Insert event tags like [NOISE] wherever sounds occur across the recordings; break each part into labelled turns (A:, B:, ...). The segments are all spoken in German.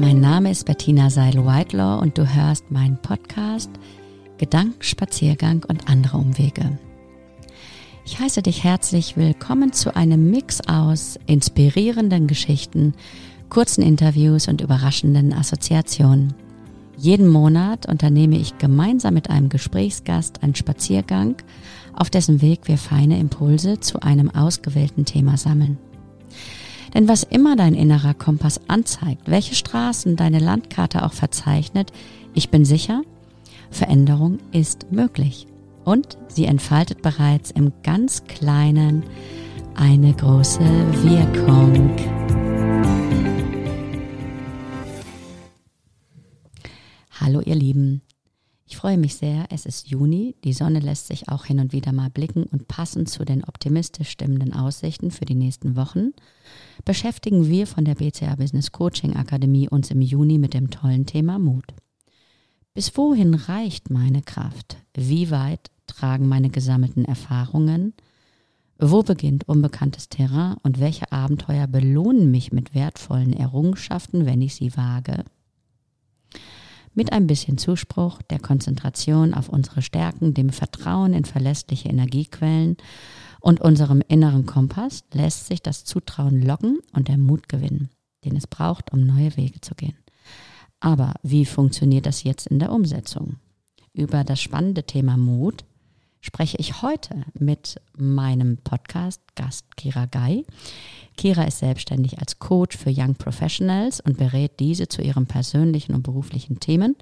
A: Mein Name ist Bettina Seidel-Whitelaw und du hörst meinen Podcast Gedankenspaziergang und andere Umwege. Ich heiße dich herzlich willkommen zu einem Mix aus inspirierenden Geschichten, kurzen Interviews und überraschenden Assoziationen. Jeden Monat unternehme ich gemeinsam mit einem Gesprächsgast einen Spaziergang, auf dessen Weg wir feine Impulse zu einem ausgewählten Thema sammeln. Denn was immer dein innerer Kompass anzeigt, welche Straßen deine Landkarte auch verzeichnet, ich bin sicher, Veränderung ist möglich. Und sie entfaltet bereits im ganz kleinen eine große Wirkung. Hallo ihr Lieben. Ich freue mich sehr, es ist Juni, die Sonne lässt sich auch hin und wieder mal blicken und passend zu den optimistisch stimmenden Aussichten für die nächsten Wochen beschäftigen wir von der BCA Business Coaching Akademie uns im Juni mit dem tollen Thema Mut. Bis wohin reicht meine Kraft? Wie weit tragen meine gesammelten Erfahrungen? Wo beginnt unbekanntes Terrain und welche Abenteuer belohnen mich mit wertvollen Errungenschaften, wenn ich sie wage? Mit ein bisschen Zuspruch, der Konzentration auf unsere Stärken, dem Vertrauen in verlässliche Energiequellen und unserem inneren Kompass lässt sich das Zutrauen locken und der Mut gewinnen, den es braucht, um neue Wege zu gehen. Aber wie funktioniert das jetzt in der Umsetzung? Über das spannende Thema Mut spreche ich heute mit meinem Podcast-Gast Kira Guy. Kira ist selbstständig als Coach für Young Professionals und berät diese zu ihren persönlichen und beruflichen Themen.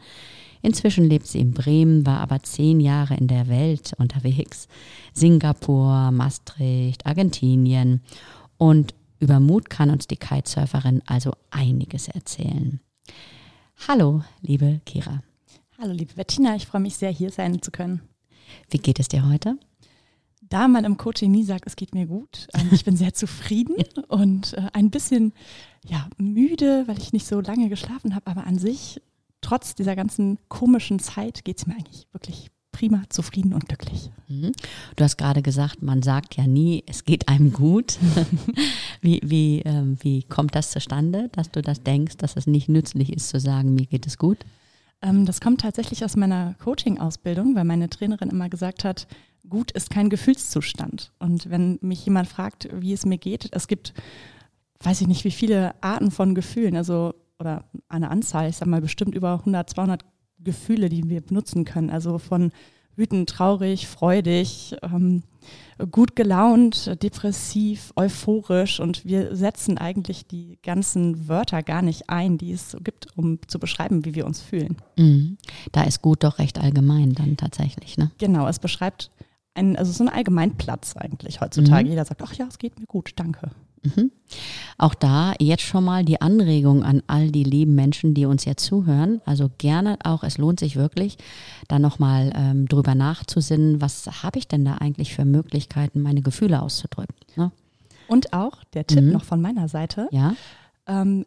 A: Inzwischen lebt sie in Bremen, war aber zehn Jahre in der Welt unterwegs. Singapur, Maastricht, Argentinien. Und über Mut kann uns die Kitesurferin also einiges erzählen. Hallo, liebe Kira.
B: Hallo, liebe Bettina, ich freue mich sehr, hier sein zu können.
A: Wie geht es dir heute?
B: da man im Coaching nie sagt, es geht mir gut, ähm, ich bin sehr [LAUGHS] zufrieden und äh, ein bisschen ja, müde, weil ich nicht so lange geschlafen habe, aber an sich, trotz dieser ganzen komischen Zeit, geht es mir eigentlich wirklich prima, zufrieden und glücklich.
A: Mhm. Du hast gerade gesagt, man sagt ja nie, es geht einem gut. [LAUGHS] wie, wie, ähm, wie kommt das zustande, dass du das denkst, dass es nicht nützlich ist zu sagen, mir geht es gut?
B: Ähm, das kommt tatsächlich aus meiner Coaching-Ausbildung, weil meine Trainerin immer gesagt hat, gut ist kein Gefühlszustand. Und wenn mich jemand fragt, wie es mir geht, es gibt, weiß ich nicht, wie viele Arten von Gefühlen, also oder eine Anzahl, ich sage mal bestimmt über 100, 200 Gefühle, die wir benutzen können. Also von wütend, traurig, freudig, ähm, gut gelaunt, depressiv, euphorisch und wir setzen eigentlich die ganzen Wörter gar nicht ein, die es so gibt, um zu beschreiben, wie wir uns fühlen.
A: Mhm. Da ist gut doch recht allgemein dann tatsächlich, ne?
B: Genau, es beschreibt ein, also so ein Allgemeinplatz eigentlich heutzutage. Mhm. Jeder sagt, ach ja, es geht mir gut, danke.
A: Mhm. Auch da jetzt schon mal die Anregung an all die lieben Menschen, die uns jetzt zuhören. Also gerne auch, es lohnt sich wirklich, da nochmal ähm, drüber nachzusinnen, was habe ich denn da eigentlich für Möglichkeiten, meine Gefühle auszudrücken. Ne?
B: Und auch der Tipp mhm. noch von meiner Seite.
A: Ja.
B: Ähm,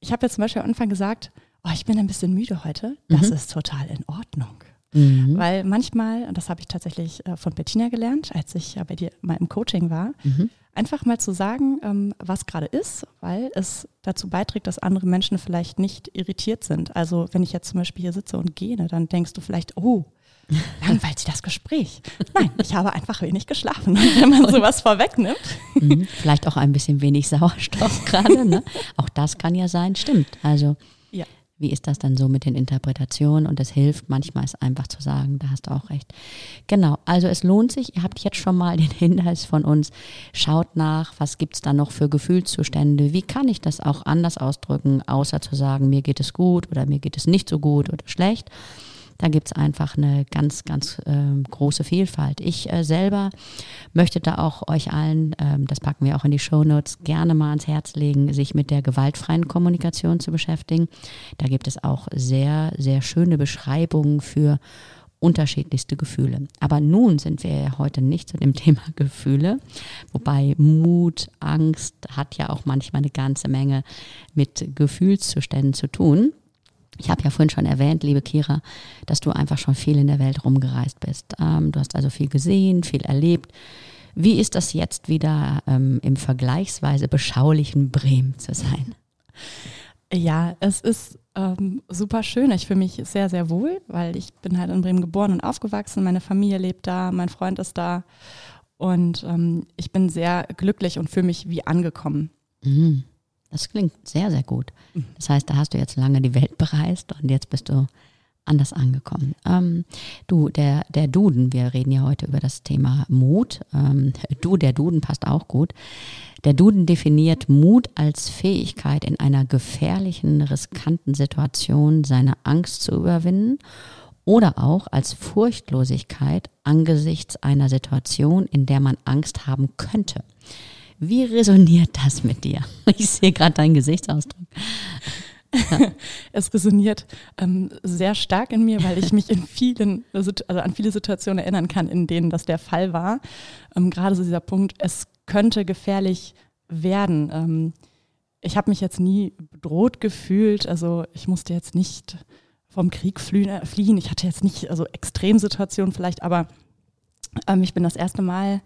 B: ich habe jetzt zum Beispiel am Anfang gesagt, oh, ich bin ein bisschen müde heute. Das mhm. ist total in Ordnung. Mhm. Weil manchmal, und das habe ich tatsächlich äh, von Bettina gelernt, als ich ja bei dir mal im Coaching war, mhm. Einfach mal zu sagen, ähm, was gerade ist, weil es dazu beiträgt, dass andere Menschen vielleicht nicht irritiert sind. Also wenn ich jetzt zum Beispiel hier sitze und gehe, dann denkst du vielleicht, oh, [LAUGHS] langweilt sie das Gespräch. Nein, ich habe einfach wenig geschlafen. Und [LAUGHS] wenn man sowas vorwegnimmt.
A: Mhm. Vielleicht auch ein bisschen wenig Sauerstoff [LAUGHS] gerade. Ne? Auch das kann ja sein, stimmt. Also wie ist das dann so mit den Interpretationen? Und es hilft manchmal, es einfach zu sagen, da hast du auch recht. Genau, also es lohnt sich, ihr habt jetzt schon mal [LAUGHS] den Hinweis von uns, schaut nach, was gibt es da noch für Gefühlszustände, wie kann ich das auch anders ausdrücken, außer zu sagen, mir geht es gut oder mir geht es nicht so gut oder schlecht. Da gibt es einfach eine ganz, ganz äh, große Vielfalt. Ich äh, selber möchte da auch euch allen, äh, das packen wir auch in die Show Notes, gerne mal ans Herz legen, sich mit der gewaltfreien Kommunikation zu beschäftigen. Da gibt es auch sehr, sehr schöne Beschreibungen für unterschiedlichste Gefühle. Aber nun sind wir ja heute nicht zu dem [LAUGHS] Thema Gefühle, wobei Mut, Angst hat ja auch manchmal eine ganze Menge mit Gefühlszuständen zu tun. Ich habe ja vorhin schon erwähnt, liebe Kira, dass du einfach schon viel in der Welt rumgereist bist. Ähm, du hast also viel gesehen, viel erlebt. Wie ist das jetzt wieder ähm, im vergleichsweise beschaulichen Bremen zu sein?
B: Ja, es ist ähm, super schön. Ich fühle mich sehr, sehr wohl, weil ich bin halt in Bremen geboren und aufgewachsen. Meine Familie lebt da, mein Freund ist da. Und ähm, ich bin sehr glücklich und fühle mich wie angekommen.
A: Mhm. Das klingt sehr, sehr gut. Das heißt, da hast du jetzt lange die Welt bereist und jetzt bist du anders angekommen. Ähm, du, der, der Duden, wir reden ja heute über das Thema Mut. Ähm, du, der Duden passt auch gut. Der Duden definiert Mut als Fähigkeit, in einer gefährlichen, riskanten Situation seine Angst zu überwinden oder auch als Furchtlosigkeit angesichts einer Situation, in der man Angst haben könnte. Wie resoniert das mit dir? [LAUGHS] Ich sehe gerade deinen Gesichtsausdruck. [LAUGHS]
B: es resoniert ähm, sehr stark in mir, weil ich mich in vielen, also an viele Situationen erinnern kann, in denen das der Fall war. Ähm, gerade so dieser Punkt, es könnte gefährlich werden. Ähm, ich habe mich jetzt nie bedroht gefühlt, also ich musste jetzt nicht vom Krieg äh, fliehen. Ich hatte jetzt nicht, also Extremsituationen vielleicht, aber ähm, ich bin das erste Mal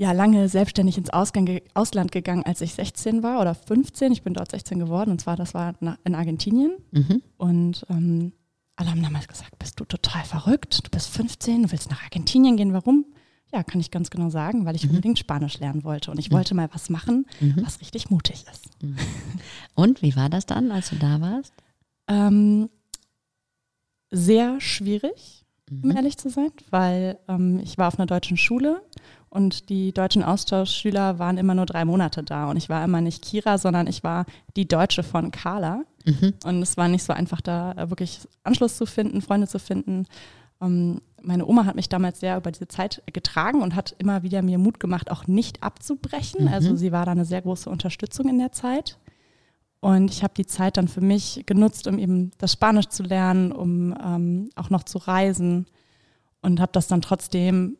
B: ja lange selbstständig ins Ausgang, Ausland gegangen, als ich 16 war oder 15. Ich bin dort 16 geworden und zwar, das war in Argentinien. Mhm. Und ähm, alle haben damals gesagt, bist du total verrückt, du bist 15, du willst nach Argentinien gehen, warum? Ja, kann ich ganz genau sagen, weil ich mhm. unbedingt Spanisch lernen wollte und ich mhm. wollte mal was machen, mhm. was richtig mutig ist.
A: Mhm. Und wie war das dann, als du da warst?
B: Ähm, sehr schwierig, um mhm. ehrlich zu sein, weil ähm, ich war auf einer deutschen Schule und die deutschen Austauschschüler waren immer nur drei Monate da. Und ich war immer nicht Kira, sondern ich war die Deutsche von Carla. Mhm. Und es war nicht so einfach, da wirklich Anschluss zu finden, Freunde zu finden. Ähm, meine Oma hat mich damals sehr über diese Zeit getragen und hat immer wieder mir Mut gemacht, auch nicht abzubrechen. Mhm. Also sie war da eine sehr große Unterstützung in der Zeit. Und ich habe die Zeit dann für mich genutzt, um eben das Spanisch zu lernen, um ähm, auch noch zu reisen und habe das dann trotzdem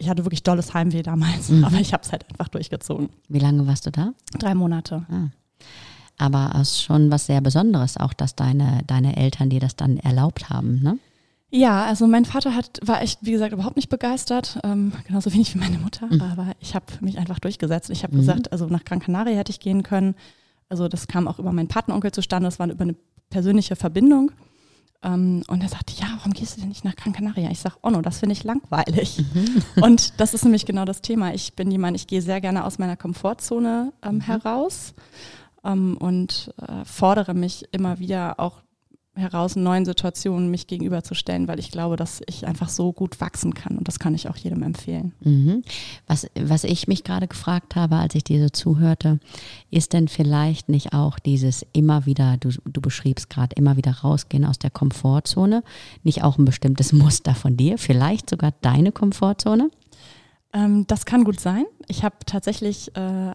B: ich hatte wirklich dolles Heimweh damals, mhm. aber ich habe es halt einfach durchgezogen.
A: Wie lange warst du da?
B: Drei Monate.
A: Ah. Aber es ist schon was sehr Besonderes, auch dass deine, deine Eltern dir das dann erlaubt haben, ne?
B: Ja, also mein Vater hat, war echt, wie gesagt, überhaupt nicht begeistert, ähm, genauso wenig wie meine Mutter, mhm. aber ich habe mich einfach durchgesetzt. Ich habe mhm. gesagt, also nach Gran Canaria hätte ich gehen können. Also das kam auch über meinen Patenonkel zustande, das war über eine persönliche Verbindung. Ähm, und er sagte, ja, warum gehst du denn nicht nach Gran Canaria? Ich sage, oh no, das finde ich langweilig. Mhm. Und das ist nämlich genau das Thema. Ich bin jemand, ich gehe sehr gerne aus meiner Komfortzone ähm, mhm. heraus ähm, und äh, fordere mich immer wieder auch heraus, neuen Situationen mich gegenüberzustellen, weil ich glaube, dass ich einfach so gut wachsen kann und das kann ich auch jedem empfehlen.
A: Mhm. Was, was ich mich gerade gefragt habe, als ich dir so zuhörte, ist denn vielleicht nicht auch dieses immer wieder, du, du beschriebst gerade, immer wieder rausgehen aus der Komfortzone, nicht auch ein bestimmtes [LAUGHS] Muster von dir, vielleicht sogar deine Komfortzone?
B: Ähm, das kann gut sein. Ich habe tatsächlich äh,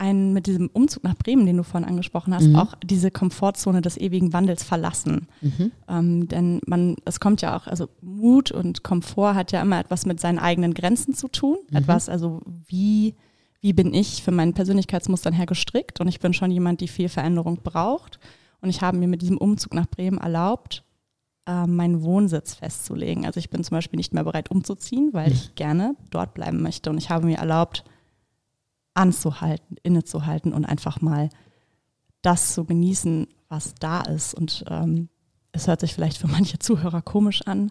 B: einen mit diesem Umzug nach Bremen, den du vorhin angesprochen hast, mhm. auch diese Komfortzone des ewigen Wandels verlassen. Mhm. Ähm, denn man, es kommt ja auch, also Mut und Komfort hat ja immer etwas mit seinen eigenen Grenzen zu tun. Mhm. Etwas, also wie, wie bin ich für meinen Persönlichkeitsmustern her gestrickt? Und ich bin schon jemand, die viel Veränderung braucht. Und ich habe mir mit diesem Umzug nach Bremen erlaubt, äh, meinen Wohnsitz festzulegen. Also ich bin zum Beispiel nicht mehr bereit umzuziehen, weil mhm. ich gerne dort bleiben möchte. Und ich habe mir erlaubt, anzuhalten, innezuhalten und einfach mal das zu genießen, was da ist. Und ähm, es hört sich vielleicht für manche Zuhörer komisch an,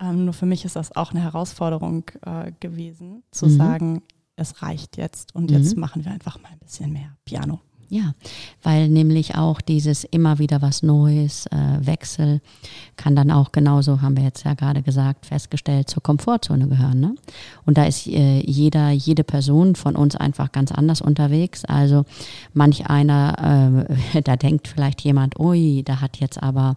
B: ähm, nur für mich ist das auch eine Herausforderung äh, gewesen, zu mhm. sagen, es reicht jetzt und jetzt mhm. machen wir einfach mal ein bisschen mehr Piano.
A: Ja, weil nämlich auch dieses immer wieder was Neues, äh, Wechsel, kann dann auch genauso, haben wir jetzt ja gerade gesagt, festgestellt, zur Komfortzone gehören. Ne? Und da ist äh, jeder, jede Person von uns einfach ganz anders unterwegs. Also manch einer, äh, [LAUGHS] da denkt vielleicht jemand, ui, da hat jetzt aber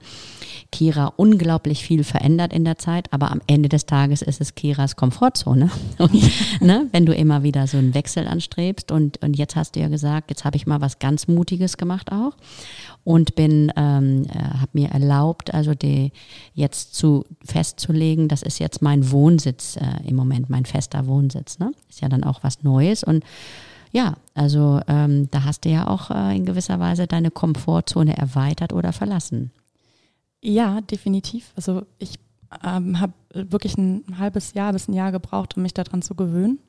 A: Kira unglaublich viel verändert in der Zeit, aber am Ende des Tages ist es Kiras Komfortzone. [LAUGHS] Und, ne, wenn du immer wieder so einen Wechsel anstrebst und, und jetzt hast du ja gesagt, jetzt habe ich mal was ganz Mutiges gemacht auch und bin, ähm, äh, habe mir erlaubt, also die jetzt zu festzulegen, das ist jetzt mein Wohnsitz äh, im Moment, mein fester Wohnsitz. Ne? Ist ja dann auch was Neues und ja, also ähm, da hast du ja auch äh, in gewisser Weise deine Komfortzone erweitert oder verlassen.
B: Ja, definitiv. Also ich ähm, habe wirklich ein halbes Jahr bis ein Jahr gebraucht, um mich daran zu gewöhnen.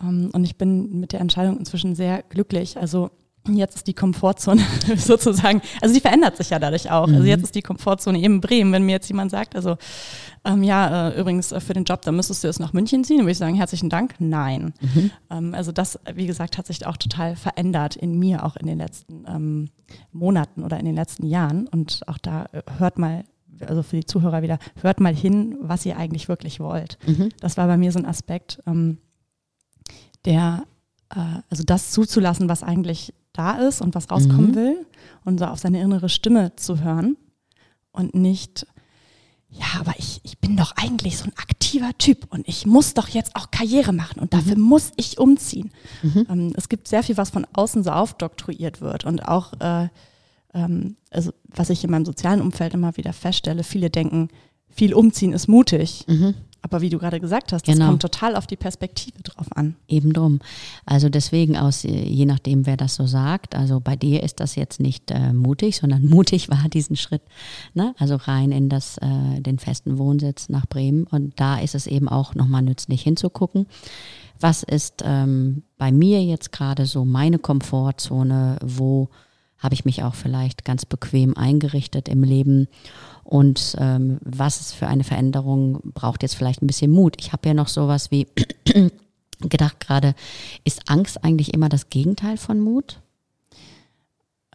B: Ähm, und ich bin mit der Entscheidung inzwischen sehr glücklich. Also Jetzt ist die Komfortzone [LAUGHS] sozusagen, also die verändert sich ja dadurch auch. Also mhm. Also jetzt ist die Komfortzone eben Bremen. Wenn mir jetzt jemand sagt, also ähm, ja, äh, übrigens äh, für den Job, da müsstest du jetzt nach München ziehen, dann würde ich sagen, herzlichen Dank, nein. Mhm. Ähm, also das, wie gesagt, hat sich auch total verändert in mir, auch in den letzten ähm, Monaten oder in den letzten Jahren. Und auch da äh, hört mal, also für die Zuhörer wieder, hört mal hin, was ihr eigentlich wirklich wollt. Mhm. Das war bei mir so ein Aspekt, ähm, der, äh, also das zuzulassen, was eigentlich da ist und was rauskommen mhm. will und so auf seine innere Stimme zu hören und nicht, ja, aber ich, ich bin doch eigentlich so ein aktiver Typ und ich muss doch jetzt auch Karriere machen und dafür mhm. muss ich umziehen. Mhm. Ähm, es gibt sehr viel, was von außen so aufdoktroyiert wird und auch, äh, ähm, also was ich in meinem sozialen Umfeld immer wieder feststelle, viele denken, viel umziehen ist mutig. Mhm. Aber wie du gerade gesagt hast, das genau. kommt total auf die Perspektive drauf an.
A: Eben drum. Also deswegen aus, je nachdem, wer das so sagt, also bei dir ist das jetzt nicht äh, mutig, sondern [LAUGHS] mutig war diesen Schritt, ne? also rein in das, äh, den festen Wohnsitz nach Bremen. Und da ist es eben auch nochmal nützlich hinzugucken. Was ist ähm, bei mir jetzt gerade so meine Komfortzone, wo habe ich mich auch vielleicht ganz bequem eingerichtet im Leben und ähm, was ist für eine Veränderung braucht jetzt vielleicht ein bisschen Mut. Ich habe ja noch sowas wie [CLEARS THROAT] gedacht gerade, ist Angst eigentlich immer das Gegenteil von Mut?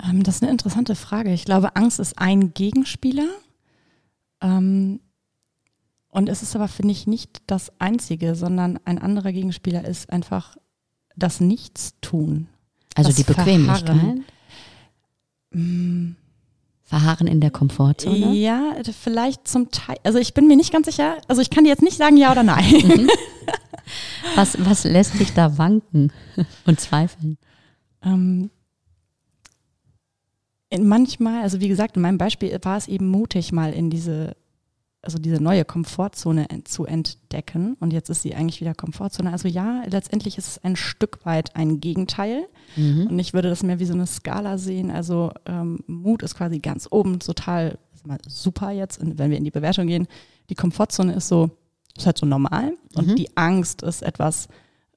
B: Ähm, das ist eine interessante Frage. Ich glaube, Angst ist ein Gegenspieler. Ähm, und es ist aber, finde ich, nicht das einzige, sondern ein anderer Gegenspieler ist einfach das Nichtstun.
A: Also die Bequemlichkeit? Mm. Verharren in der Komfortzone?
B: Ja, vielleicht zum Teil. Also ich bin mir nicht ganz sicher. Also ich kann dir jetzt nicht sagen ja oder nein. Mhm. [LAUGHS]
A: Was, was lässt dich da wanken [LAUGHS] und zweifeln? Ähm,
B: manchmal, also wie gesagt, in meinem Beispiel war es eben mutig, mal in diese also diese neue Komfortzone zu entdecken. Und jetzt ist sie eigentlich wieder Komfortzone. Also ja, letztendlich ist es ein Stück weit ein Gegenteil. Mhm. Und ich würde das mehr wie so eine Skala sehen. Also ähm, Mut ist quasi ganz oben, total super jetzt, wenn wir in die Bewertung gehen. Die Komfortzone ist so, ist halt so normal. Und mhm. die Angst ist etwas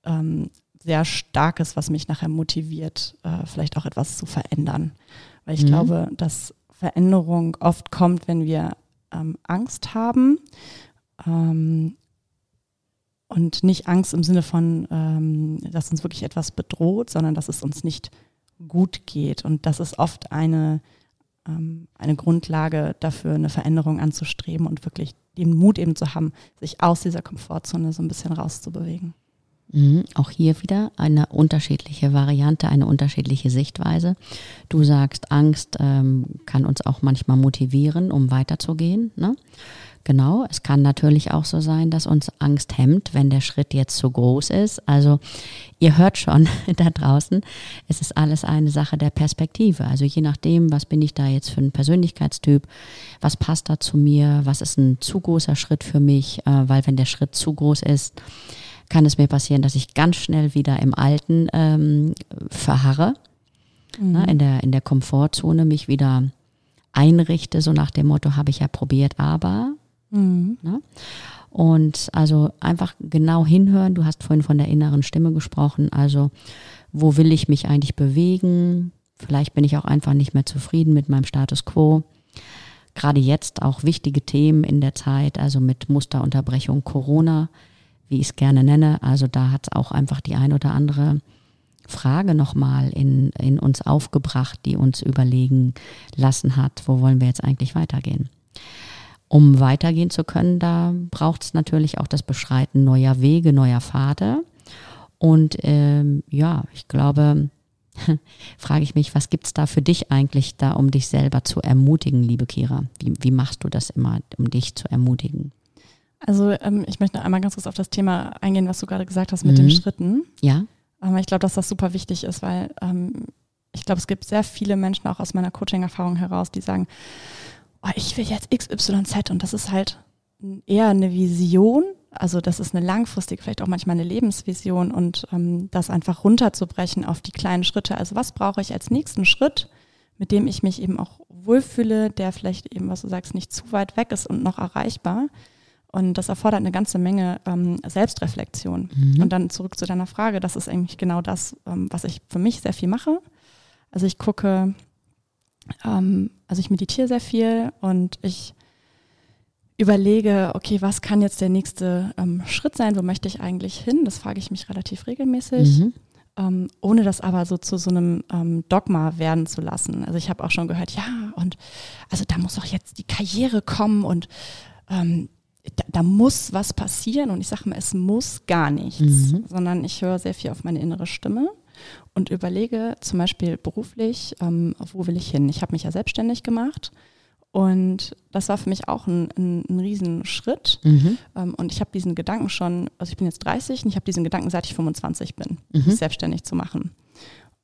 B: ähm, sehr Starkes, was mich nachher motiviert, äh, vielleicht auch etwas zu verändern. Weil ich mhm. glaube, dass Veränderung oft kommt, wenn wir ähm, Angst haben. Ähm, und nicht Angst im Sinne von, ähm, dass uns wirklich etwas bedroht, sondern dass es uns nicht gut geht. Und das ist oft eine, ähm, eine Grundlage dafür, eine Veränderung anzustreben und wirklich den Mut eben zu haben, sich aus dieser Komfortzone so ein bisschen rauszubewegen.
A: Mhm, auch hier wieder eine unterschiedliche Variante, eine unterschiedliche Sichtweise. Du sagst, Angst ähm, kann uns auch manchmal motivieren, um weiterzugehen. Ne? Genau, es kann natürlich auch so sein, dass uns Angst hemmt, wenn der Schritt jetzt zu groß ist. Also ihr hört schon [LAUGHS] da draußen, es ist alles eine Sache der Perspektive. Also je nachdem, was bin ich da jetzt für ein Persönlichkeitstyp, was passt da zu mir, was ist ein zu großer Schritt für mich, äh, weil wenn der Schritt zu groß ist, kann es mir passieren, dass ich ganz schnell wieder im Alten ähm, verharre, mhm. ne, in, der, in der Komfortzone mich wieder einrichte, so nach dem Motto, habe ich ja probiert, aber. Mhm. Ne? Und also einfach genau hinhören. Du hast vorhin von der inneren Stimme gesprochen. Also, wo will ich mich eigentlich bewegen? Vielleicht bin ich auch einfach nicht mehr zufrieden mit meinem Status quo. Gerade jetzt auch wichtige Themen in der Zeit, also mit Musterunterbrechung Corona wie ich es gerne nenne. Also da hat es auch einfach die ein oder andere Frage nochmal in, in uns aufgebracht, die uns überlegen lassen hat, wo wollen wir jetzt eigentlich weitergehen. Um weitergehen zu können, da braucht es natürlich auch das Beschreiten neuer Wege, neuer Pfade. Und ähm, ja, ich glaube, [LAUGHS] frage ich mich, was gibt es da für dich eigentlich da, um dich selber zu ermutigen, liebe Kira? Wie, wie machst du das immer, um dich zu ermutigen?
B: Also ähm, ich möchte noch einmal ganz kurz auf das Thema eingehen, was du gerade gesagt hast mit mhm. den Schritten.
A: Ja.
B: Ähm, ich glaube, dass das super wichtig ist, weil ähm, ich glaube, es gibt sehr viele Menschen auch aus meiner Coaching-Erfahrung heraus, die sagen, oh, ich will jetzt XYZ und das ist halt eher eine Vision. Also das ist eine langfristige, vielleicht auch manchmal eine Lebensvision und ähm, das einfach runterzubrechen auf die kleinen Schritte. Also was brauche ich als nächsten Schritt, mit dem ich mich eben auch wohlfühle, der vielleicht eben, was du sagst, nicht zu weit weg ist und noch erreichbar und das erfordert eine ganze Menge ähm, Selbstreflexion. Mhm. Und dann zurück zu deiner Frage, das ist eigentlich genau das, ähm, was ich für mich sehr viel mache. Also ich gucke, ähm, also ich meditiere sehr viel und ich überlege, okay, was kann jetzt der nächste ähm, Schritt sein? Wo möchte ich eigentlich hin? Das frage ich mich relativ regelmäßig. Mhm. Ähm, ohne das aber so zu so einem ähm, Dogma werden zu lassen. Also ich habe auch schon gehört, ja, und also da muss auch jetzt die Karriere kommen und ähm, da, da, muss was passieren. Und ich sage mal, es muss gar nichts, mhm. sondern ich höre sehr viel auf meine innere Stimme und überlege zum Beispiel beruflich, ähm, wo will ich hin? Ich habe mich ja selbstständig gemacht und das war für mich auch ein, ein, ein Riesenschritt. Mhm. Ähm, und ich habe diesen Gedanken schon, also ich bin jetzt 30 und ich habe diesen Gedanken, seit ich 25 bin, mhm. mich selbstständig zu machen.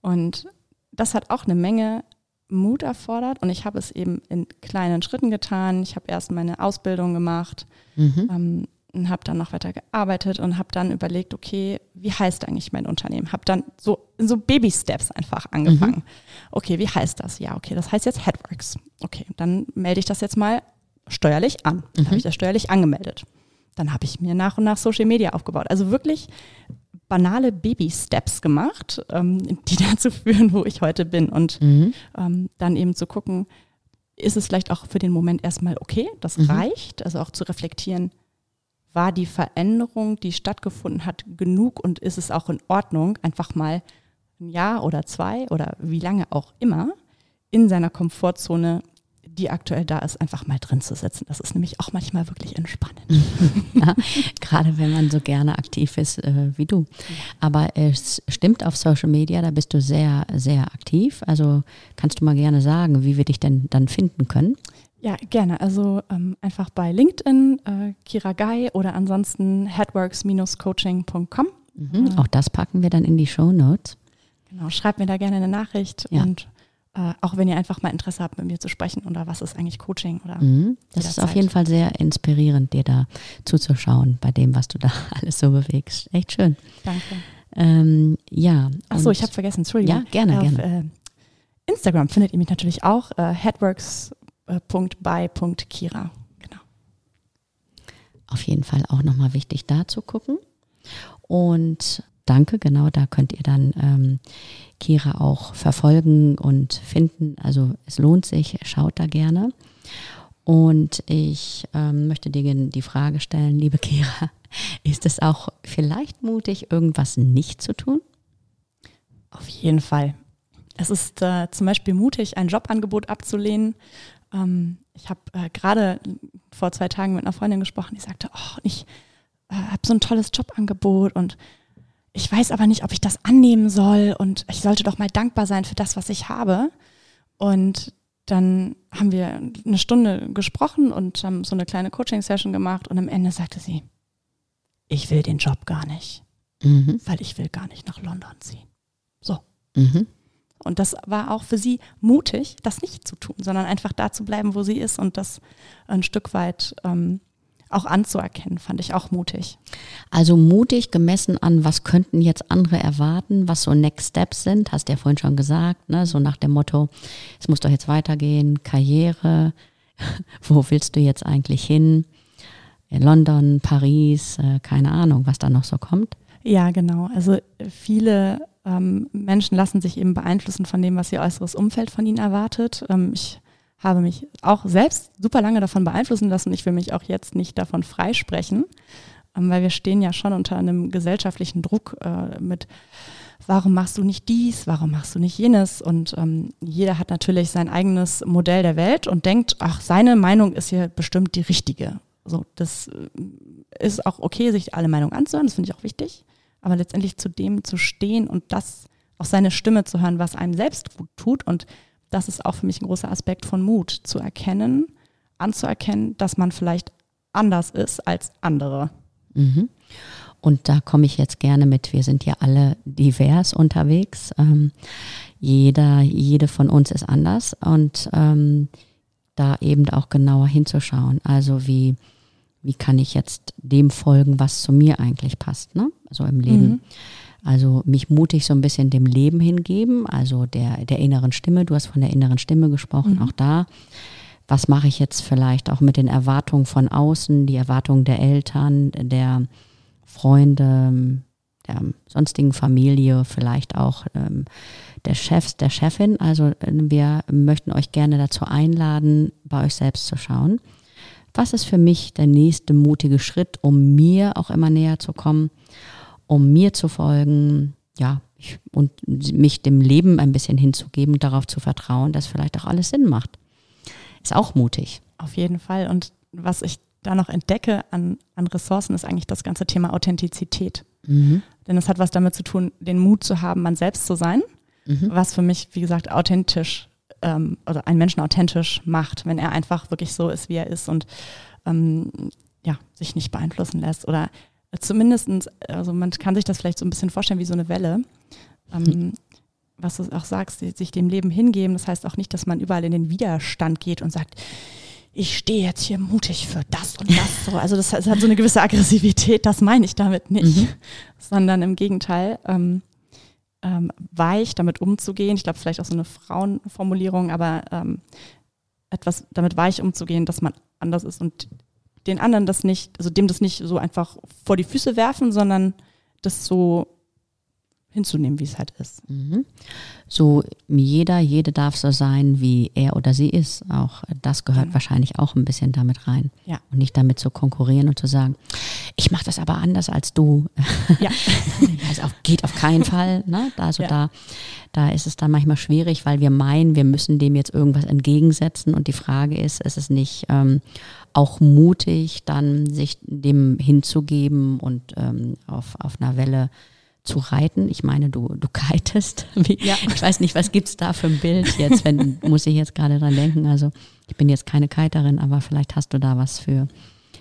B: Und das hat auch eine Menge Mut erfordert und ich habe es eben in kleinen Schritten getan. Ich habe erst meine Ausbildung gemacht, mhm. ähm, und habe dann noch weiter gearbeitet und habe dann überlegt, okay, wie heißt eigentlich mein Unternehmen? Habe dann so in so Baby-Steps einfach angefangen. Mhm. Okay, wie heißt das? Ja, okay, das heißt jetzt Headworks. Okay, dann melde ich das jetzt mal steuerlich an. Dann mhm. habe ich das steuerlich angemeldet. Dann habe ich mir nach und nach Social Media aufgebaut. Also wirklich banale Baby-Steps gemacht, ähm, die [LAUGHS] dazu führen, wo ich heute bin. Und mhm. ähm, dann eben zu gucken, ist es vielleicht auch für den Moment erstmal okay, das mhm. reicht, also auch zu reflektieren, war die Veränderung, die stattgefunden hat, genug und ist es auch in Ordnung, einfach mal ein Jahr oder zwei oder wie lange auch immer in seiner Komfortzone, die aktuell da ist, einfach mal drin zu sitzen. Das ist nämlich auch manchmal wirklich entspannend. [LAUGHS]
A: ja, gerade wenn man so gerne aktiv ist äh, wie du. Aber es stimmt auf Social Media, da bist du sehr, sehr aktiv. Also kannst du mal gerne sagen, wie wir dich denn dann finden können?
B: Ja, gerne. Also ähm, einfach bei LinkedIn, äh, Kira Guy oder ansonsten headworks-coaching.com.
A: Mhm, äh, auch das packen wir dann in die Show Notes.
B: Genau, schreibt mir da gerne eine Nachricht ja. und äh, auch wenn ihr einfach mal Interesse habt, mit mir zu sprechen oder was ist eigentlich Coaching oder.
A: Mhm, das ist auf jeden Fall sehr inspirierend, dir da zuzuschauen bei dem, was du da [LAUGHS] alles so bewegst. Echt schön.
B: Danke.
A: Ähm, ja.
B: Achso, ich habe vergessen, Entschuldigung.
A: Ja, gerne, Auf, gerne.
B: Äh, Instagram findet ihr mich natürlich auch, äh, Headworks äh, bei Kira. Genau.
A: Auf jeden Fall auch nochmal wichtig da zu gucken. Und danke, genau, da könnt ihr dann ähm, Kira auch verfolgen und finden. Also es lohnt sich, schaut da gerne. Und ich ähm, möchte dir die Frage stellen, liebe Kira, [LAUGHS] ist es auch vielleicht mutig, irgendwas nicht zu tun?
B: Auf jeden Fall. Es ist äh, zum Beispiel mutig, ein Jobangebot abzulehnen, ähm, ich habe äh, gerade vor zwei Tagen mit einer Freundin gesprochen, die sagte, oh, ich äh, habe so ein tolles Jobangebot und ich weiß aber nicht, ob ich das annehmen soll und ich sollte doch mal dankbar sein für das, was ich habe. Und dann haben wir eine Stunde gesprochen und haben so eine kleine Coaching-Session gemacht und am Ende sagte sie, ich will den Job gar nicht, mhm. weil ich will gar nicht nach London ziehen. So. Mhm. Und das war auch für sie mutig, das nicht zu tun, sondern einfach da zu bleiben, wo sie ist und das ein Stück weit ähm, auch anzuerkennen, fand ich auch mutig.
A: Also mutig gemessen an, was könnten jetzt andere erwarten, was so Next Steps sind, hast du ja vorhin schon gesagt, ne? so nach dem Motto, es muss doch jetzt weitergehen, Karriere, [LAUGHS] wo willst du jetzt eigentlich hin? In London, Paris, äh, keine Ahnung, was da noch so kommt.
B: Ja, genau. Also viele ähm, Menschen lassen sich eben beeinflussen von dem, was ihr äußeres Umfeld von ihnen erwartet. Ähm, ich habe mich auch selbst super lange davon beeinflussen lassen. Ich will mich auch jetzt nicht davon freisprechen, ähm, weil wir stehen ja schon unter einem gesellschaftlichen Druck äh, mit, warum machst du nicht dies, warum machst du nicht jenes? Und ähm, jeder hat natürlich sein eigenes Modell der Welt und denkt, ach, seine Meinung ist hier bestimmt die richtige. So, das äh, ist auch okay, sich alle Meinungen anzuhören, das finde ich auch wichtig aber letztendlich zu dem zu stehen und das auch seine Stimme zu hören, was einem selbst gut tut. Und das ist auch für mich ein großer Aspekt von Mut, zu erkennen, anzuerkennen, dass man vielleicht anders ist als andere.
A: Mhm. Und da komme ich jetzt gerne mit. Wir sind ja alle divers unterwegs. Ähm, jeder, jede von uns ist anders und ähm, da eben auch genauer hinzuschauen. Also wie wie kann ich jetzt dem folgen, was zu mir eigentlich passt, ne? Also im Leben. Mhm. Also mich mutig so ein bisschen dem Leben hingeben, also der, der inneren Stimme. Du hast von der inneren Stimme gesprochen, mhm. auch da. Was mache ich jetzt vielleicht auch mit den Erwartungen von außen, die Erwartungen der Eltern, der Freunde, der sonstigen Familie, vielleicht auch ähm, der Chefs, der Chefin. Also äh, wir möchten euch gerne dazu einladen, bei euch selbst zu schauen. Was ist für mich der nächste mutige Schritt, um mir auch immer näher zu kommen, um mir zu folgen, ja, ich, und mich dem Leben ein bisschen hinzugeben darauf zu vertrauen, dass vielleicht auch alles Sinn macht. Ist auch mutig.
B: Auf jeden Fall. Und was ich da noch entdecke an, an Ressourcen, ist eigentlich das ganze Thema Authentizität. Mhm. Denn es hat was damit zu tun, den Mut zu haben, man selbst zu sein, mhm. was für mich, wie gesagt, authentisch ähm, oder einen Menschen authentisch macht, wenn er einfach wirklich so ist, wie er ist und ähm, ja, sich nicht beeinflussen lässt oder zumindest, also man kann sich das vielleicht so ein bisschen vorstellen wie so eine Welle. Ähm, mhm. Was du auch sagst, sich dem Leben hingeben, das heißt auch nicht, dass man überall in den Widerstand geht und sagt, ich stehe jetzt hier mutig für das und das. So. Also das, das, hat so eine gewisse Aggressivität, das meine ich damit nicht, mhm. sondern im Gegenteil, ähm, ähm, weich damit umzugehen. Ich glaube, vielleicht auch so eine Frauenformulierung, aber ähm, etwas damit weich umzugehen, dass man anders ist und den anderen das nicht, also dem das nicht so einfach vor die Füße werfen, sondern das so hinzunehmen, wie es halt ist. Mhm.
A: So jeder, jede darf so sein, wie er oder sie ist. Auch das gehört mhm. wahrscheinlich auch ein bisschen damit rein.
B: Ja.
A: Und nicht damit zu konkurrieren und zu sagen, ich mache das aber anders als du.
B: Ja.
A: das [LAUGHS] auf, geht auf keinen Fall. Ne? Also ja. da, da ist es dann manchmal schwierig, weil wir meinen, wir müssen dem jetzt irgendwas entgegensetzen. Und die Frage ist, ist es nicht ähm, auch mutig, dann sich dem hinzugeben und ähm, auf, auf einer Welle zu reiten. Ich meine, du, du kitest. [LAUGHS] Ja. Ich weiß nicht, was gibt es da für ein Bild jetzt, wenn, [LAUGHS] muss ich jetzt gerade dran denken. Also ich bin jetzt keine Kiterin, aber vielleicht hast du da was für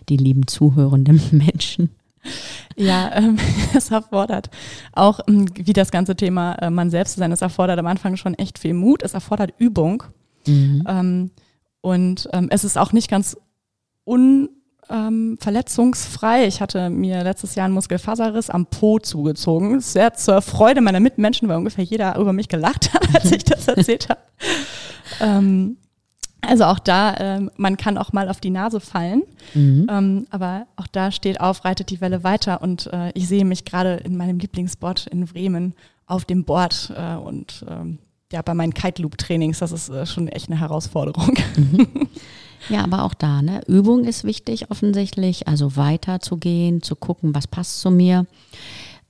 A: die lieben zuhörenden [LAUGHS] Menschen.
B: Ja, ähm, es erfordert auch, ähm, wie das ganze Thema äh, man selbst zu sein, es erfordert am Anfang schon echt viel Mut, es erfordert Übung. Mhm. Ähm, und ähm, es ist auch nicht ganz un ähm. Ich hatte mir letztes Jahr einen Muskelfaserriss am Po zugezogen. Sehr zur Freude meiner Mitmenschen, weil ungefähr jeder über mich gelacht hat, [LAUGHS] als ich das erzählt habe. Ähm, also auch da, ähm, man kann auch mal auf die Nase fallen, mhm. ähm, aber auch da steht auf, reitet die Welle weiter und äh, ich sehe mich gerade in meinem Lieblingsspot in Bremen auf dem Board äh, und ähm, ja, bei meinen Kite Loop Trainings, das ist äh, schon echt eine Herausforderung.
A: Mhm. [LAUGHS] Ja, aber auch da, ne? Übung ist wichtig offensichtlich, also weiterzugehen, zu gucken, was passt zu mir.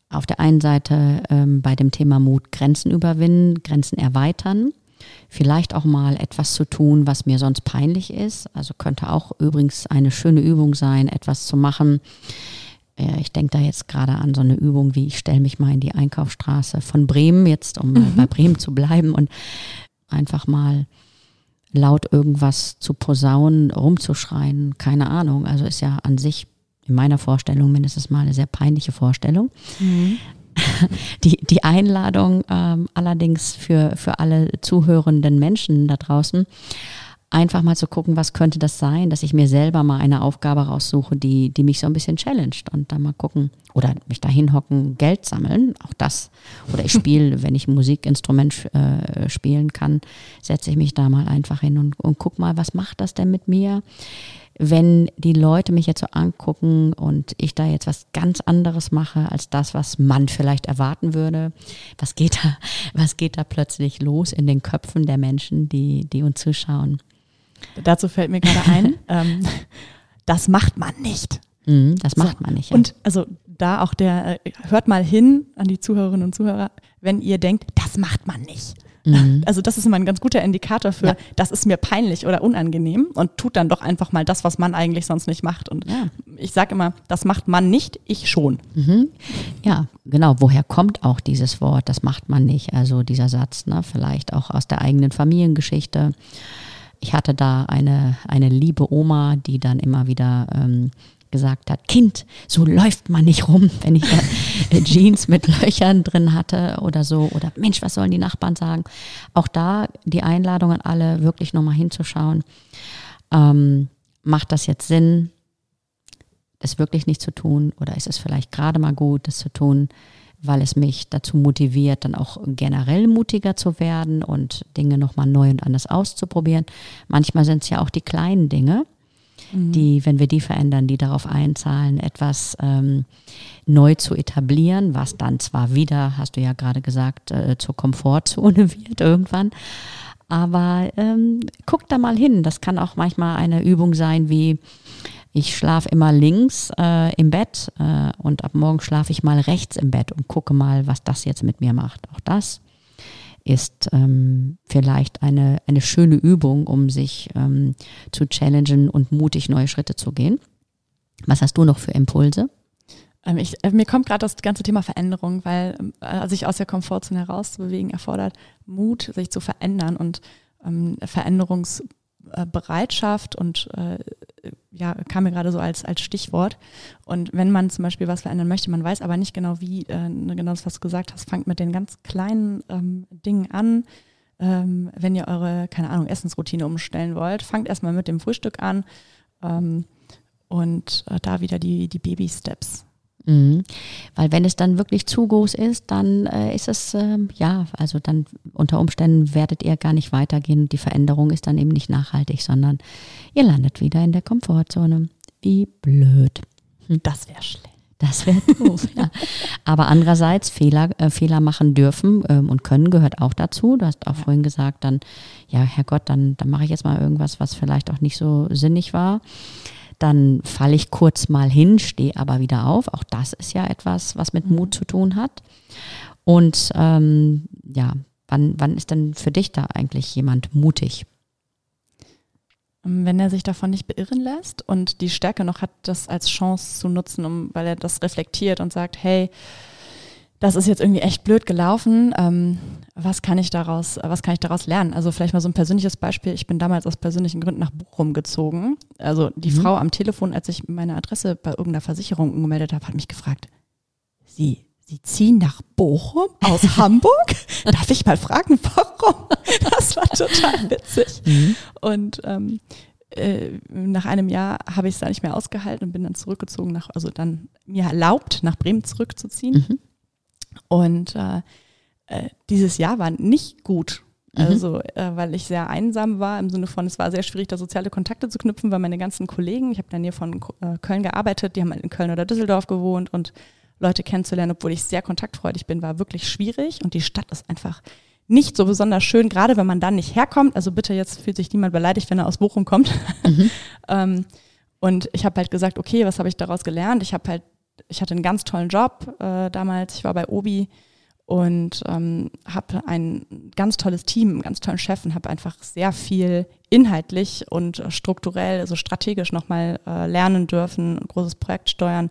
A: Auf der einen Seite ähm, bei dem Thema Mut Grenzen überwinden, Grenzen erweitern. Vielleicht auch mal etwas zu tun, was mir sonst peinlich ist. Also könnte auch übrigens eine schöne Übung sein, etwas zu machen. Äh, ich denke da jetzt gerade an so eine Übung, wie ich stelle mich mal in die Einkaufsstraße von Bremen, jetzt um mhm. bei Bremen zu bleiben und einfach mal laut irgendwas zu posaunen, rumzuschreien, keine Ahnung. Also ist ja an sich in meiner Vorstellung mindestens mal eine sehr peinliche Vorstellung. Mhm. [LAUGHS] Die, die Einladung ähm, allerdings für, für alle zuhörenden Menschen da draußen, einfach mal zu gucken, was könnte das sein, dass ich mir selber mal eine Aufgabe raussuche, die, die mich so ein bisschen challenged und dann mal gucken oder mich da hinhocken, Geld sammeln, auch das. Oder ich spiele, [LAUGHS] wenn ich ein Musikinstrument äh, spielen kann, setze ich mich da mal einfach hin und, und guck mal, was macht das denn mit mir? Wenn die Leute mich jetzt so angucken und ich da jetzt was ganz anderes mache als das, was man vielleicht erwarten würde, was geht da, [LAUGHS] was geht da plötzlich los in den Köpfen der Menschen, die, die uns zuschauen?
B: Dazu fällt mir gerade ein, [LAUGHS] ähm, das macht man nicht.
A: Mhm, das macht so. man nicht.
B: Ja. Und also da auch der, äh, hört mal hin an die Zuhörerinnen und Zuhörer, wenn ihr denkt, das macht man nicht. Mhm. Also das ist immer ein ganz guter Indikator für, ja. das ist mir peinlich oder unangenehm und tut dann doch einfach mal das, was man eigentlich sonst nicht macht. Und ja. ich sage immer, das macht man nicht, ich schon.
A: Mhm. Ja, genau. Woher kommt auch dieses Wort, das macht man nicht? Also dieser Satz, ne? vielleicht auch aus der eigenen Familiengeschichte ich hatte da eine, eine liebe Oma, die dann immer wieder ähm, gesagt hat, Kind, so läuft man nicht rum, [LAUGHS] wenn ich äh, Jeans mit Löchern drin hatte oder so. Oder Mensch, was sollen die Nachbarn sagen? Auch da die Einladung an alle, wirklich nochmal hinzuschauen. Ähm, macht das jetzt Sinn, das wirklich nicht zu tun? Oder ist es vielleicht gerade mal gut, das zu tun? Weil es mich dazu motiviert, dann auch generell mutiger zu werden und Dinge nochmal neu und anders auszuprobieren. Manchmal sind es ja auch die kleinen Dinge, mhm. die, wenn wir die verändern, die darauf einzahlen, etwas ähm, neu zu etablieren, was dann zwar wieder, hast du ja gerade gesagt, äh, zur Komfortzone [LAUGHS] wird irgendwann. Aber ähm, guck da mal hin. Das kann auch manchmal eine Übung sein wie, ich schlafe immer links äh, im Bett äh, und ab morgen schlafe ich mal rechts im Bett und gucke mal, was das jetzt mit mir macht. Auch das ist ähm, vielleicht eine, eine schöne Übung, um sich ähm, zu challengen und mutig neue Schritte zu gehen. Was hast du noch für Impulse?
B: Ähm, ich, äh, mir kommt gerade das ganze Thema Veränderung, weil äh, sich aus der Komfortzone herauszubewegen erfordert Mut, sich zu verändern und ähm, Veränderungsbereitschaft und äh, ja, kam mir gerade so als, als Stichwort. Und wenn man zum Beispiel was verändern möchte, man weiß aber nicht genau wie, äh, genau das, was du gesagt hast, fangt mit den ganz kleinen ähm, Dingen an. Ähm, wenn ihr eure, keine Ahnung, Essensroutine umstellen wollt, fangt erstmal mit dem Frühstück an ähm, und äh, da wieder die, die Baby-Steps.
A: Mhm. Weil wenn es dann wirklich zu groß ist, dann äh, ist es, äh, ja, also dann unter Umständen werdet ihr gar nicht weitergehen. Die Veränderung ist dann eben nicht nachhaltig, sondern ihr landet wieder in der Komfortzone. Wie blöd.
B: Hm. Das wäre schlecht.
A: Das wäre [LAUGHS] doof, ja. Aber andererseits Fehler, äh, Fehler machen dürfen ähm, und können gehört auch dazu. Du hast auch ja. vorhin gesagt, dann, ja, Herrgott, dann, dann mache ich jetzt mal irgendwas, was vielleicht auch nicht so sinnig war dann falle ich kurz mal hin, stehe aber wieder auf. Auch das ist ja etwas, was mit Mut mhm. zu tun hat. Und ähm, ja, wann, wann ist denn für dich da eigentlich jemand mutig?
B: Wenn er sich davon nicht beirren lässt und die Stärke noch hat, das als Chance zu nutzen, um, weil er das reflektiert und sagt, hey, das ist jetzt irgendwie echt blöd gelaufen. Ähm, was kann ich daraus, was kann ich daraus lernen? Also vielleicht mal so ein persönliches Beispiel. Ich bin damals aus persönlichen Gründen nach Bochum gezogen. Also die mhm. Frau am Telefon, als ich meine Adresse bei irgendeiner Versicherung gemeldet habe, hat mich gefragt, Sie, Sie ziehen nach Bochum aus [LAUGHS] Hamburg? Darf ich mal fragen, warum? [LAUGHS] Das war total [LAUGHS] witzig. Mhm. Und ähm, äh, nach einem Jahr habe ich es da nicht mehr ausgehalten und bin dann zurückgezogen, nach, also dann mir erlaubt, nach Bremen zurückzuziehen. Mhm. Und äh, äh, dieses Jahr war nicht gut. Mhm. Also, äh, weil ich sehr einsam war, im Sinne von, es war sehr schwierig, da soziale Kontakte zu knüpfen, weil meine ganzen Kollegen, ich habe in der Nähe von äh, Köln gearbeitet, die haben in Köln oder Düsseldorf gewohnt und Leute kennenzulernen, obwohl ich sehr kontaktfreudig bin, war wirklich schwierig. Und die Stadt ist einfach nicht so besonders schön, gerade wenn man dann nicht herkommt. Also bitte, jetzt fühlt sich niemand beleidigt, wenn er aus Bochum kommt. Mhm. [LAUGHS] ähm, und ich habe halt gesagt, okay, was habe ich daraus gelernt? Ich habe halt ich hatte einen ganz tollen Job äh, damals. Ich war bei Obi und ähm, habe ein ganz tolles Team, einen ganz tollen Chef und habe einfach sehr viel inhaltlich und strukturell, also strategisch nochmal äh, lernen dürfen, ein großes Projekt steuern.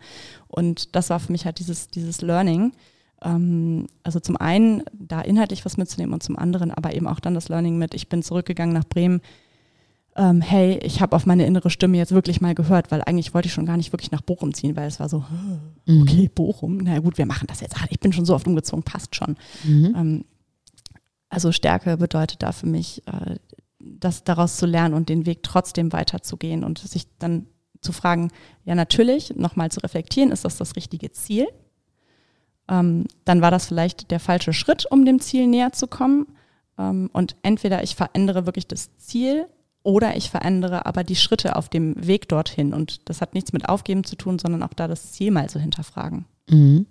B: Und das war für mich halt dieses, dieses Learning. Ähm, also zum einen da inhaltlich was mitzunehmen und zum anderen aber eben auch dann das Learning mit, ich bin zurückgegangen nach Bremen, ähm, hey, ich habe auf meine innere Stimme jetzt wirklich mal gehört, weil eigentlich wollte ich schon gar nicht wirklich nach Bochum ziehen, weil es war so, mhm. okay, Bochum, na gut, wir machen das jetzt. Ich bin schon so oft umgezogen, passt schon. Mhm. Ähm, also Stärke bedeutet da für mich, äh, das daraus zu lernen und den Weg trotzdem weiterzugehen und sich dann zu fragen, ja natürlich, nochmal zu reflektieren, ist das das richtige Ziel? Ähm, dann war das vielleicht der falsche Schritt, um dem Ziel näher zu kommen. Ähm, und entweder ich verändere wirklich das Ziel oder ich verändere aber die Schritte auf dem Weg dorthin. Und das hat nichts mit Aufgeben zu tun, sondern auch da das Ziel mal zu hinterfragen.
A: Mhm.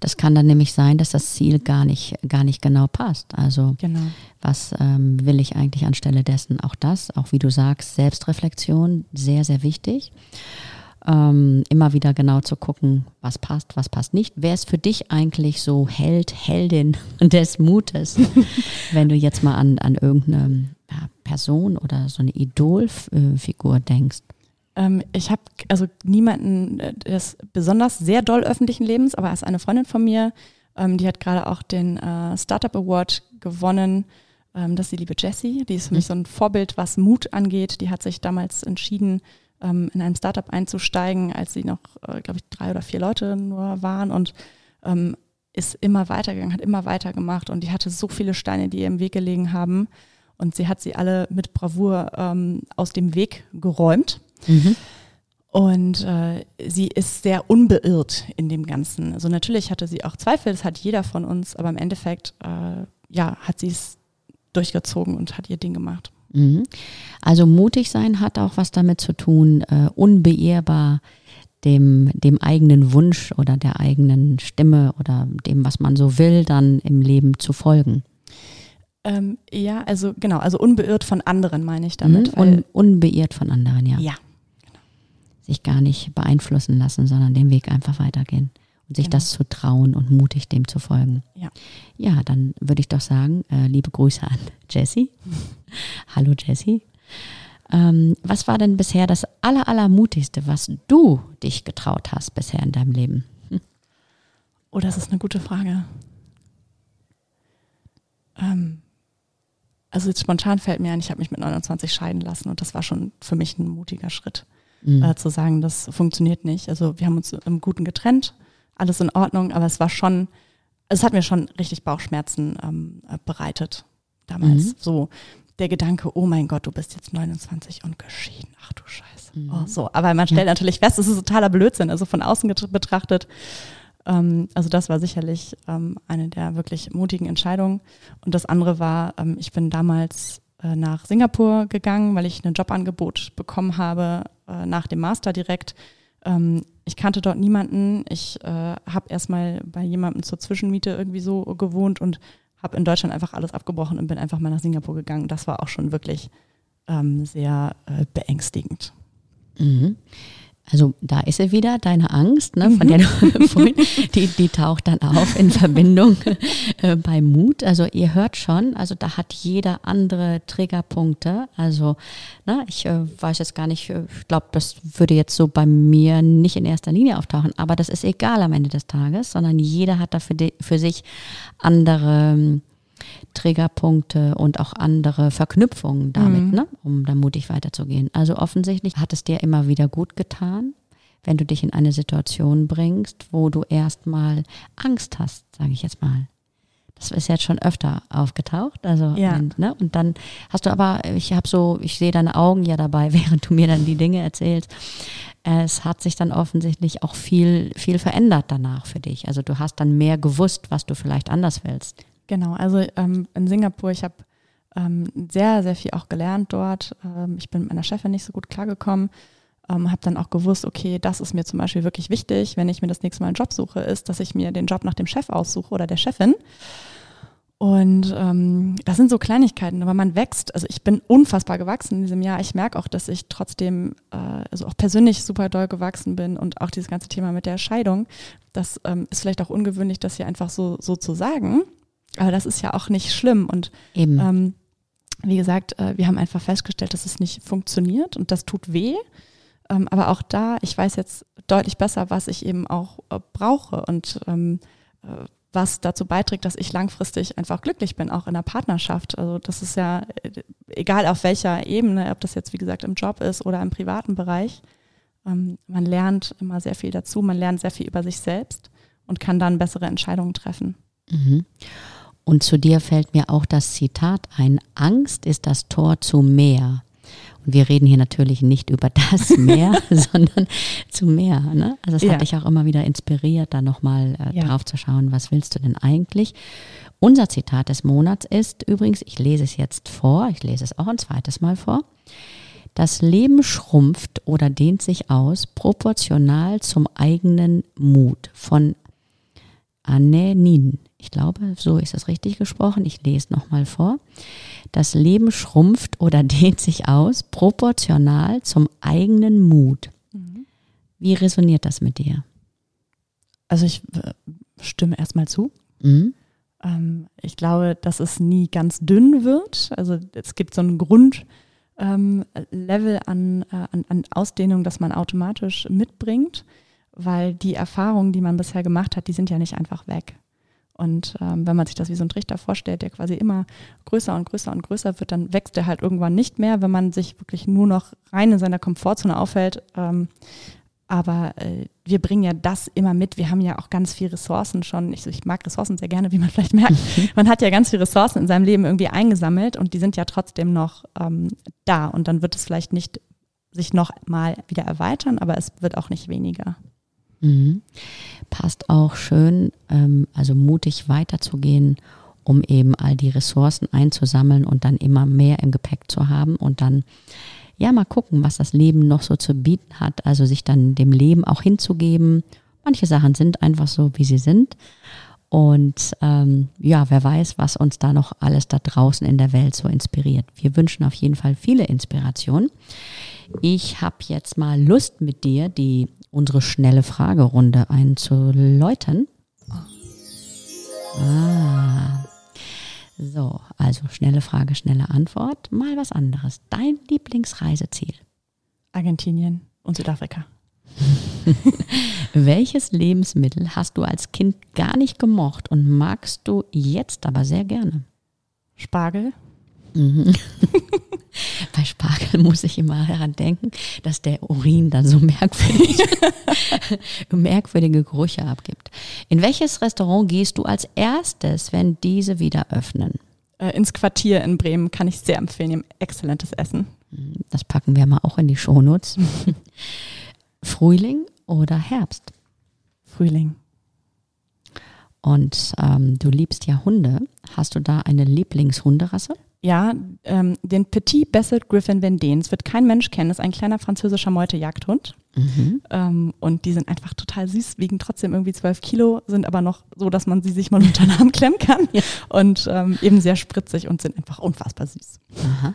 A: Das kann dann nämlich sein, dass das Ziel gar nicht, gar nicht genau passt. Also genau. was ähm, will ich eigentlich anstelle dessen? Auch das, auch wie du sagst, Selbstreflexion, sehr, sehr wichtig. Ähm, immer wieder genau zu gucken, was passt, was passt nicht. Wer ist für dich eigentlich so Held, Heldin [LAUGHS] des Mutes, [LAUGHS] wenn du jetzt mal an, an irgendeine Person oder so eine Idolfigur denkst?
B: Ähm, ich habe also niemanden äh, des besonders sehr doll öffentlichen Lebens, aber als eine Freundin von mir, ähm, die hat gerade auch den äh, Startup Award gewonnen. Ähm, das ist die liebe Jessie. Die ist für mich so ein Vorbild, was Mut angeht. Die hat sich damals entschieden, ähm, in ein Startup einzusteigen, als sie noch, äh, glaube ich, drei oder vier Leute nur waren und ähm, ist immer weitergegangen, hat immer weitergemacht und die hatte so viele Steine, die ihr im Weg gelegen haben. Und sie hat sie alle mit Bravour ähm, aus dem Weg geräumt. Mhm. Und äh, sie ist sehr unbeirrt in dem Ganzen. Also natürlich hatte sie auch Zweifel, das hat jeder von uns, aber im Endeffekt, äh, ja, hat sie es durchgezogen und hat ihr Ding gemacht.
A: Mhm. Also mutig sein hat auch was damit zu tun, äh, unbeirrbar dem, dem eigenen Wunsch oder der eigenen Stimme oder dem, was man so will, dann im Leben zu folgen.
B: Ähm, ja, also genau, also unbeirrt von anderen meine ich damit.
A: Mhm, un, unbeirrt von anderen, ja.
B: Ja.
A: Genau. Sich gar nicht beeinflussen lassen, sondern den Weg einfach weitergehen und sich genau. das zu trauen und mutig dem zu folgen.
B: Ja,
A: ja dann würde ich doch sagen, äh, liebe Grüße an [LAUGHS] Jessie. [LAUGHS] Hallo Jessie. Ähm, was war denn bisher das aller, allermutigste, was du dich getraut hast bisher in deinem Leben? Hm. [LAUGHS]
B: Oh, das ist eine gute Frage. Ähm, also jetzt spontan fällt mir ein, ich habe mich mit 29 scheiden lassen und das war schon für mich ein mutiger Schritt, mhm. äh, zu sagen, das funktioniert nicht. Also wir haben uns im Guten getrennt, alles in Ordnung, aber es war schon, es hat mir schon richtig Bauchschmerzen ähm, äh, bereitet damals. Mhm. So der Gedanke, oh mein Gott, du bist jetzt 29 und geschieden. Ach du Scheiße. Mhm. Oh, so. Aber man stellt ja. natürlich fest, es ist totaler Blödsinn. Also von außen betrachtet also das war sicherlich ähm, eine der wirklich mutigen Entscheidungen. Und das andere war, ähm, ich bin damals äh, nach Singapur gegangen, weil ich ein Jobangebot bekommen habe äh, nach dem Master direkt. Ähm, ich kannte dort niemanden. Ich äh, habe erstmal bei jemandem zur Zwischenmiete irgendwie so gewohnt und habe in Deutschland einfach alles abgebrochen und bin einfach mal nach Singapur gegangen. Das war auch schon wirklich ähm, sehr beängstigend.
A: Mhm. Also da ist sie wieder, deine Angst, ne, von der du [LAUGHS] vorhin, die, die taucht dann auf in Verbindung äh, bei Mut. Also ihr hört schon, also da hat jeder andere Triggerpunkte. Also ne, ich äh, weiß jetzt gar nicht, äh, ich glaube, das würde jetzt so bei mir nicht in erster Linie auftauchen, aber das ist egal am Ende des Tages, sondern jeder hat da für, die, für sich andere Triggerpunkte und auch andere Verknüpfungen damit, mhm. ne, um da mutig weiterzugehen. Also offensichtlich hat es dir immer wieder gut getan, wenn du dich in eine Situation bringst, wo du erstmal Angst hast, sage ich jetzt mal. Das ist jetzt schon öfter aufgetaucht. Also,
B: ja.
A: und, ne? und dann hast du aber, ich habe so, ich sehe deine Augen ja dabei, [LAUGHS] während du mir dann die Dinge erzählst. Es hat sich dann offensichtlich auch viel, viel verändert danach für dich. Also du hast dann mehr gewusst, was du vielleicht anders willst.
B: Genau, also ähm, in Singapur, ich habe ähm, sehr, sehr viel auch gelernt dort. Ähm, ich bin mit meiner Chefin nicht so gut klargekommen. Ähm, habe dann auch gewusst, okay, das ist mir zum Beispiel wirklich wichtig, wenn ich mir das nächste Mal einen Job suche, ist, dass ich mir den Job nach dem Chef aussuche oder der Chefin. Und ähm, das sind so Kleinigkeiten, aber man wächst. Also ich bin unfassbar gewachsen in diesem Jahr. Ich merke auch, dass ich trotzdem, äh, also auch persönlich super doll gewachsen bin und auch dieses ganze Thema mit der Scheidung. Das ähm, ist vielleicht auch ungewöhnlich, das hier einfach so, so zu sagen. Aber das ist ja auch nicht schlimm. Und ähm, wie gesagt, äh, wir haben einfach festgestellt, dass es nicht funktioniert und das tut weh. Ähm, aber auch da, ich weiß jetzt deutlich besser, was ich eben auch äh, brauche und ähm, äh, was dazu beiträgt, dass ich langfristig einfach glücklich bin, auch in der Partnerschaft. Also das ist ja äh, egal auf welcher Ebene, ob das jetzt wie gesagt im Job ist oder im privaten Bereich. Ähm, man lernt immer sehr viel dazu, man lernt sehr viel über sich selbst und kann dann bessere Entscheidungen treffen.
A: Mhm. Und zu dir fällt mir auch das Zitat ein, Angst ist das Tor zu mehr. Und wir reden hier natürlich nicht über das [LAUGHS] Meer, sondern zu mehr. Ne? Also es ja. hat dich auch immer wieder inspiriert, da nochmal äh, ja. drauf zu schauen, was willst du denn eigentlich? Unser Zitat des Monats ist übrigens, ich lese es jetzt vor, ich lese es auch ein zweites Mal vor. Das Leben schrumpft oder dehnt sich aus proportional zum eigenen Mut von Anne Nin. Ich glaube, so ist es richtig gesprochen. Ich lese nochmal vor. Das Leben schrumpft oder [LAUGHS] dehnt sich aus proportional zum eigenen Mut. Mhm. Wie resoniert das mit dir?
B: Also ich äh, stimme erstmal zu. Mhm. Ähm, ich glaube, dass es nie ganz dünn wird. Also es gibt so einen Grundlevel ähm, an, äh, an, an Ausdehnung, das man automatisch mitbringt weil die Erfahrungen, die man bisher gemacht hat, die sind ja nicht einfach weg. Und ähm, wenn man sich das wie so ein Trichter vorstellt, der quasi immer größer und größer und größer wird, dann wächst der halt irgendwann nicht mehr, wenn man sich wirklich nur noch rein in seiner Komfortzone aufhält. Ähm, aber äh, wir bringen ja das immer mit. Wir haben ja auch ganz viele Ressourcen schon. Ich, ich mag Ressourcen sehr gerne, wie man [LAUGHS] vielleicht merkt. [LAUGHS] Man hat ja ganz viele Ressourcen in seinem Leben irgendwie eingesammelt und die sind ja trotzdem noch ähm, da. Und dann wird es vielleicht nicht sich noch mal wieder erweitern, aber es wird auch nicht weniger.
A: Mhm. Passt auch schön, ähm, also mutig weiterzugehen, um eben all die Ressourcen einzusammeln und dann immer mehr im Gepäck zu haben und dann ja mal gucken, was das Leben noch so zu bieten hat. Also sich dann dem Leben auch hinzugeben. Manche Sachen sind einfach so, wie sie sind. Und ähm, ja, wer weiß, was uns da noch alles da draußen in der Welt so inspiriert. Wir wünschen auf jeden Fall viele Inspirationen. Ich habe jetzt mal Lust mit dir, die unsere schnelle Fragerunde einzuläutern. Ah. So, also schnelle Frage, schnelle Antwort. Mal was anderes. Dein Lieblingsreiseziel?
B: Argentinien und Südafrika. [LAUGHS]
A: Welches Lebensmittel hast du als Kind gar nicht gemocht und magst du jetzt aber sehr gerne?
B: Spargel.
A: Mhm. [LAUGHS] Bei Spargel muss ich immer daran denken, dass der Urin dann so merkwürdig, [LAUGHS] merkwürdige Gerüche abgibt. In welches Restaurant gehst du als erstes, wenn diese wieder öffnen?
B: Äh, ins Quartier in Bremen kann ich sehr empfehlen. Exzellentes Essen.
A: Das packen wir mal auch in die Shownotes. [LAUGHS] Frühling oder Herbst?
B: Frühling.
A: Und ähm, du liebst ja Hunde. Hast du da eine Lieblingshunderasse?
B: Ja, ähm, den Petit Basset Griffin Vendée. Es wird kein Mensch kennen. Das ist ein kleiner französischer Meutejagdhund. Mhm. Ähm, und die sind einfach total süß, wiegen trotzdem irgendwie zwölf Kilo, sind aber noch so, dass man sie sich mal [LAUGHS] unter den Arm klemmen kann. Ja. Und ähm, eben sehr spritzig und sind einfach unfassbar süß.
A: Aha.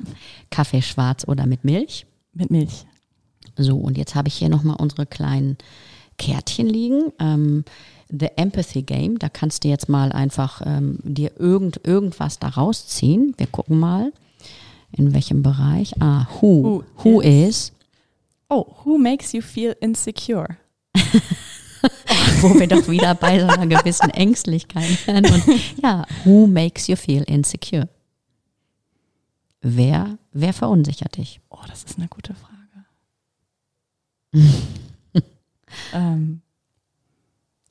A: Kaffee schwarz oder mit Milch?
B: Mit Milch.
A: So, und jetzt habe ich hier nochmal unsere kleinen Kärtchen liegen. Ähm, The Empathy Game, da kannst du jetzt mal einfach ähm, dir irgend, irgendwas da rausziehen. Wir gucken mal, in welchem Bereich. Ah, who. Who, who is.
B: Oh, who makes you feel insecure? [LAUGHS]
A: Wo wir doch wieder bei so einer gewissen Ängstlichkeit wären. Und ja, who makes you feel insecure? Wer, wer verunsichert dich?
B: Oh, das ist eine gute Frage. [LAUGHS] ähm,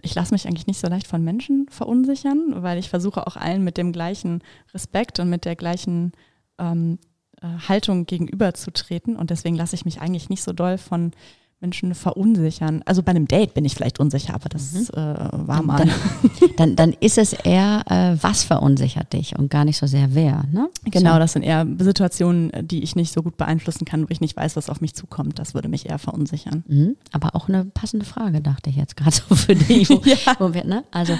B: ich lasse mich eigentlich nicht so leicht von Menschen verunsichern, weil ich versuche auch allen mit dem gleichen Respekt und mit der gleichen ähm, äh, Haltung gegenüberzutreten. Und deswegen lasse ich mich eigentlich nicht so doll von Menschen verunsichern. Also bei einem Date bin ich vielleicht unsicher, aber das mhm. äh, war mal.
A: Dann, [LAUGHS] dann, dann, ist es eher, äh, was verunsichert dich und gar nicht so sehr wer. Ne?
B: Genau, so. das sind eher Situationen, die ich nicht so gut beeinflussen kann, wo ich nicht weiß, was auf mich zukommt. Das würde mich eher verunsichern.
A: Mhm. Aber auch eine passende Frage, dachte ich jetzt gerade so für dich. [LAUGHS] Wo, ja. wir, ne? Also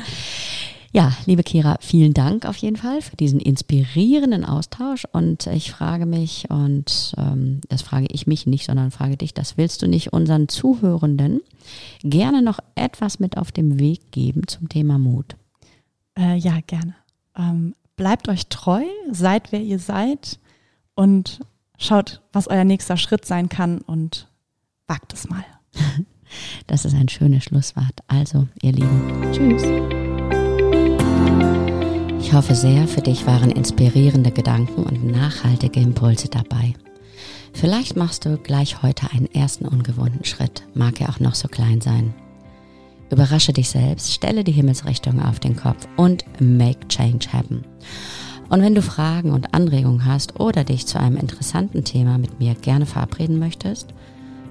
A: ja, liebe Kira, vielen Dank auf jeden Fall für diesen inspirierenden Austausch. Und ich frage mich, und ähm, das frage ich mich nicht, sondern frage dich, das willst du nicht unseren Zuhörenden gerne noch etwas mit auf dem Weg geben zum Thema Mut?
B: Äh, ja, gerne. Ähm, bleibt euch treu, seid wer ihr seid und schaut, was euer nächster Schritt sein kann und wagt es mal. [LAUGHS]
A: Das ist ein schönes Schlusswort. Also, ihr Lieben, tschüss. Ich hoffe sehr, für dich waren inspirierende Gedanken und nachhaltige Impulse dabei. Vielleicht machst du gleich heute einen ersten ungewohnten Schritt, mag er auch noch so klein sein. Überrasche dich selbst, stelle die Himmelsrichtung auf den Kopf und make change happen. Und wenn du Fragen und Anregungen hast oder dich zu einem interessanten Thema mit mir gerne verabreden möchtest,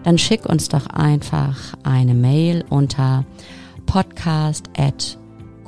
A: dann schick uns doch einfach eine Mail unter podcast